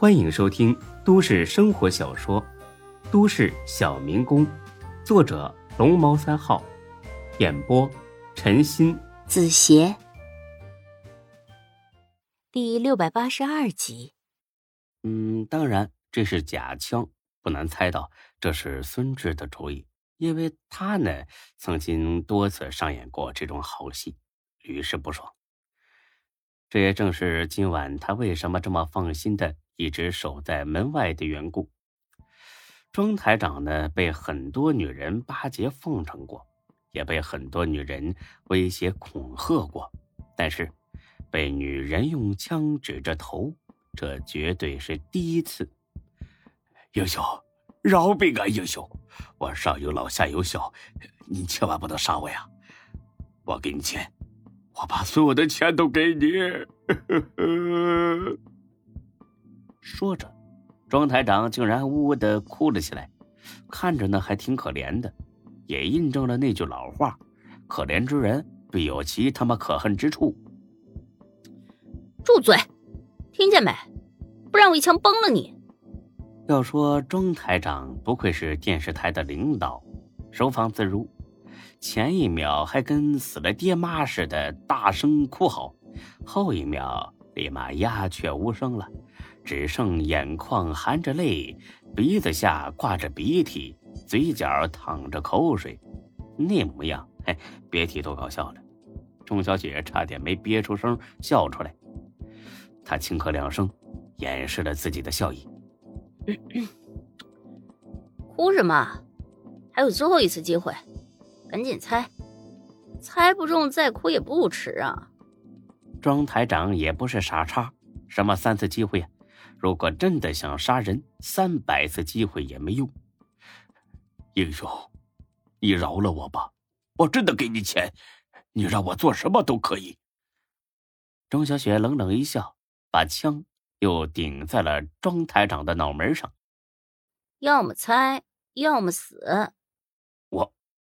欢迎收听都市生活小说《都市小民工》，作者龙猫三号，演播陈鑫、子邪，第六百八十二集。嗯，当然这是假枪，不难猜到这是孙志的主意，因为他呢曾经多次上演过这种好戏，屡试不爽。这也正是今晚他为什么这么放心的一直守在门外的缘故。庄台长呢，被很多女人巴结奉承过，也被很多女人威胁恐吓过，但是被女人用枪指着头，这绝对是第一次。英雄，饶命啊！英雄，我上有老下有小，你千万不能杀我呀！我给你钱。我把所有的钱都给你。说着，庄台长竟然呜呜的哭了起来，看着呢还挺可怜的，也印证了那句老话：可怜之人必有其他妈可恨之处。住嘴！听见没？不然我一枪崩了你！要说庄台长不愧是电视台的领导，收放自如。前一秒还跟死了爹妈似的大声哭嚎，后一秒立马鸦雀无声了，只剩眼眶含着泪，鼻子下挂着鼻涕，嘴角淌着口水，那模样，嘿，别提多搞笑了。钟小雪差点没憋出声笑出来，她轻咳两声，掩饰了自己的笑意。哭什么？还有最后一次机会。赶紧猜，猜不中再哭也不迟啊！庄台长也不是傻叉，什么三次机会呀？如果真的想杀人，三百次机会也没用。英雄，你饶了我吧！我真的给你钱，你让我做什么都可以。钟小雪冷冷一笑，把枪又顶在了庄台长的脑门上。要么猜，要么死。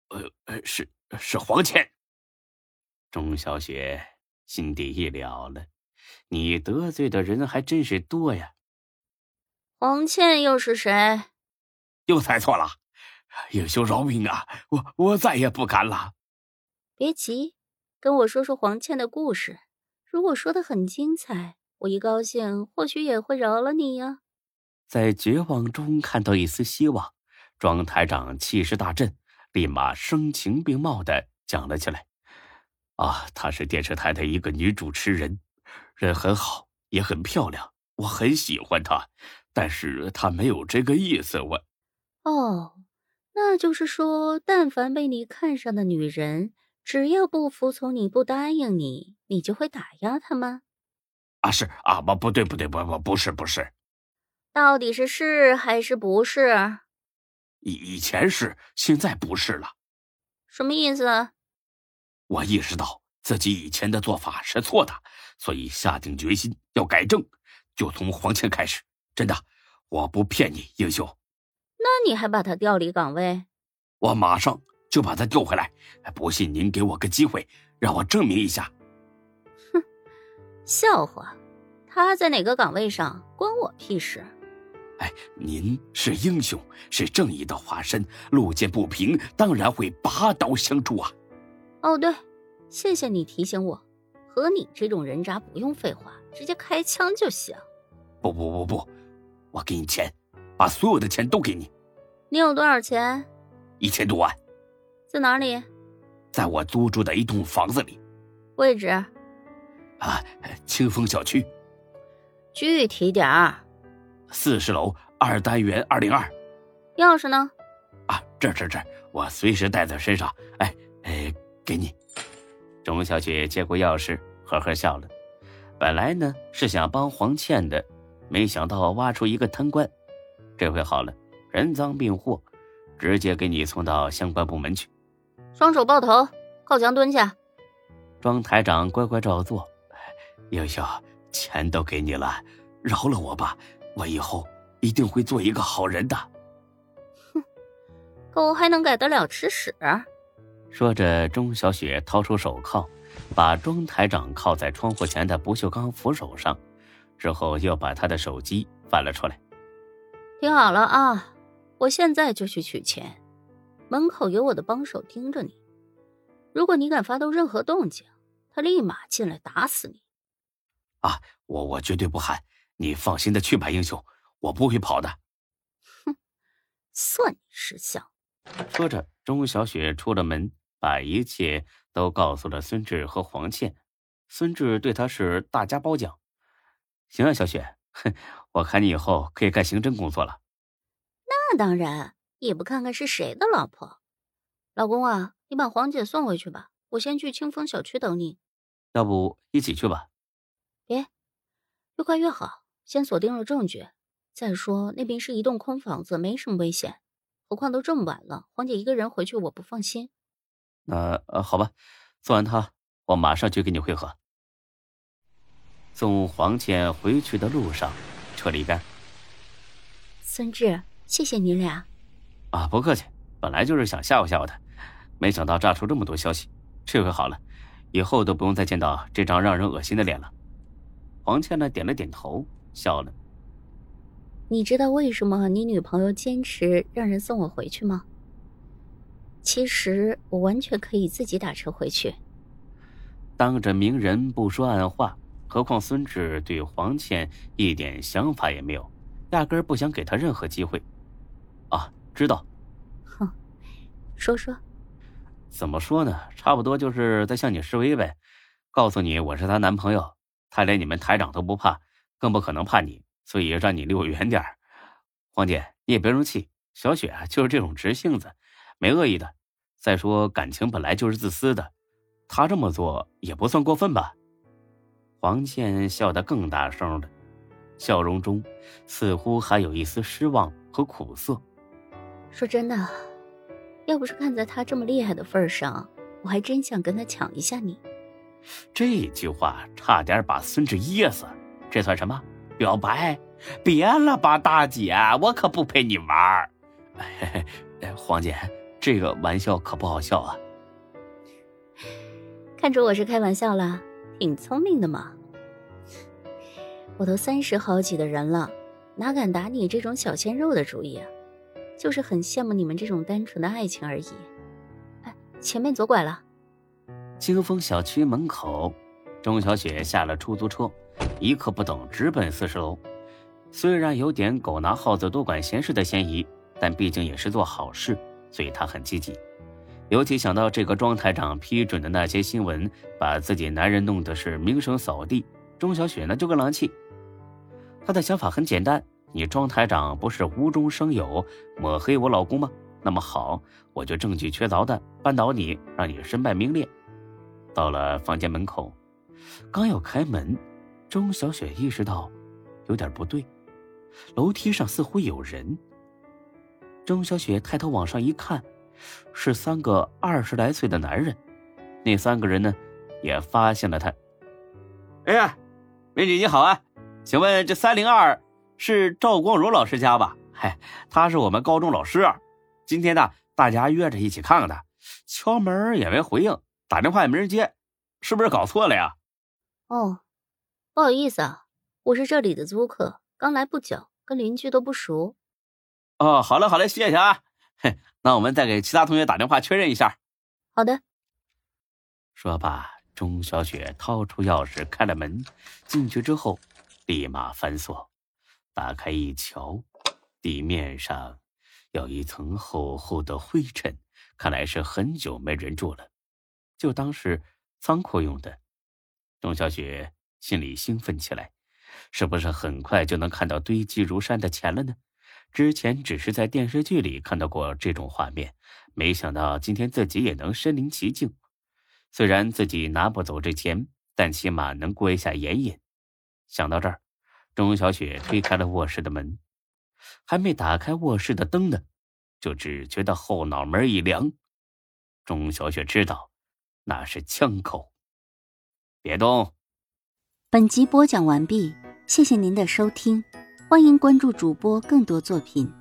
呃呃，是是黄钱。钟小雪心底一了了，你得罪的人还真是多呀。黄倩又是谁？又猜错了，英雄饶命啊！我我再也不敢了。别急，跟我说说黄倩的故事。如果说的很精彩，我一高兴，或许也会饶了你呀。在绝望中看到一丝希望，庄台长气势大振。立马声情并茂的讲了起来，啊，她是电视台的一个女主持人，人很好，也很漂亮，我很喜欢她，但是他没有这个意思，我。哦，那就是说，但凡被你看上的女人，只要不服从你不答应你，你就会打压她吗？啊，是啊，不，不对，不对，不不不是不是，到底是是还是不是？以以前是，现在不是了，什么意思？我意识到自己以前的做法是错的，所以下定决心要改正，就从黄倩开始。真的，我不骗你，英雄。那你还把他调离岗位？我马上就把他调回来。不信您给我个机会，让我证明一下。哼，笑话，他在哪个岗位上关我屁事？哎，您是英雄，是正义的化身，路见不平当然会拔刀相助啊！哦，对，谢谢你提醒我，和你这种人渣不用废话，直接开枪就行。不不不不，我给你钱，把所有的钱都给你。你有多少钱？一千多万。在哪里？在我租住的一栋房子里。位置？啊，清风小区。具体点儿。四十楼二单元二零二，钥匙呢？啊，这这这，我随时带在身上。哎哎，给你。钟小姐接过钥匙，呵呵笑了。本来呢是想帮黄倩的，没想到挖出一个贪官。这回好了，人赃并获，直接给你送到相关部门去。双手抱头，靠墙蹲下。庄台长乖乖照做。英雄，钱都给你了，饶了我吧。我以后一定会做一个好人的。哼，狗还能改得了吃屎？说着，钟小雪掏出手铐，把庄台长铐在窗户前的不锈钢扶手上，之后又把他的手机翻了出来。听好了啊，我现在就去取钱，门口有我的帮手盯着你。如果你敢发动任何动静，他立马进来打死你。啊，我我绝对不喊，你放心的去吧，英雄，我不会跑的。哼，算你识相。说着，钟小雪出了门，把一切都告诉了孙志和黄倩。孙志对他是大加褒奖。行啊，小雪，哼，我看你以后可以干刑侦工作了。那当然，也不看看是谁的老婆。老公啊，你把黄姐送回去吧，我先去清风小区等你。要不一起去吧？别，越快越好，先锁定了证据。再说那边是一栋空房子，没什么危险。何况都这么晚了，黄姐一个人回去我不放心。那呃，好吧，做完他，我马上去跟你会合。送黄倩回去的路上，车里边，孙志，谢谢你俩。啊，不客气，本来就是想吓唬吓唬他，没想到炸出这么多消息。这回好了，以后都不用再见到这张让人恶心的脸了。黄倩呢，点了点头，笑了。你知道为什么你女朋友坚持让人送我回去吗？其实我完全可以自己打车回去。当着明人不说暗话，何况孙志对黄倩一点想法也没有，压根不想给她任何机会。啊，知道。哼，说说。怎么说呢？差不多就是在向你示威呗，告诉你我是她男朋友，她连你们台长都不怕，更不可能怕你。所以让你离我远点黄姐，你也别生气。小雪啊，就是这种直性子，没恶意的。再说感情本来就是自私的，她这么做也不算过分吧？黄倩笑得更大声了，笑容中似乎还有一丝失望和苦涩。说真的，要不是看在他这么厉害的份上，我还真想跟他抢一下你。这句话差点把孙志噎死，这算什么？表白，别了吧，大姐，我可不陪你玩儿。黄姐，这个玩笑可不好笑啊。看出我是开玩笑了，挺聪明的嘛。我都三十好几的人了，哪敢打你这种小鲜肉的主意啊？就是很羡慕你们这种单纯的爱情而已。哎，前面左拐了。清风小区门口，钟小雪下了出租车。一刻不等，直奔四十楼。虽然有点狗拿耗子多管闲事的嫌疑，但毕竟也是做好事，所以他很积极。尤其想到这个庄台长批准的那些新闻，把自己男人弄得是名声扫地，钟小雪呢就更狼气。他的想法很简单：你庄台长不是无中生有抹黑我老公吗？那么好，我就证据确凿的扳倒你，让你身败名裂。到了房间门口，刚要开门。钟小雪意识到，有点不对，楼梯上似乎有人。钟小雪抬头往上一看，是三个二十来岁的男人。那三个人呢，也发现了他。哎呀，美女你好啊，请问这三零二是赵光荣老师家吧？嗨，他是我们高中老师。今天呢，大家约着一起看看他，敲门也没回应，打电话也没人接，是不是搞错了呀？哦。不好意思啊，我是这里的租客，刚来不久，跟邻居都不熟。哦，好嘞，好嘞，谢谢啊。嘿，那我们再给其他同学打电话确认一下。好的。说罢，钟小雪掏出钥匙开了门，进去之后，立马反锁，打开一瞧，地面上有一层厚厚的灰尘，看来是很久没人住了，就当是仓库用的。钟小雪。心里兴奋起来，是不是很快就能看到堆积如山的钱了呢？之前只是在电视剧里看到过这种画面，没想到今天自己也能身临其境。虽然自己拿不走这钱，但起码能过一下眼瘾。想到这儿，钟小雪推开了卧室的门，还没打开卧室的灯呢，就只觉得后脑门一凉。钟小雪知道，那是枪口。别动。本集播讲完毕，谢谢您的收听，欢迎关注主播更多作品。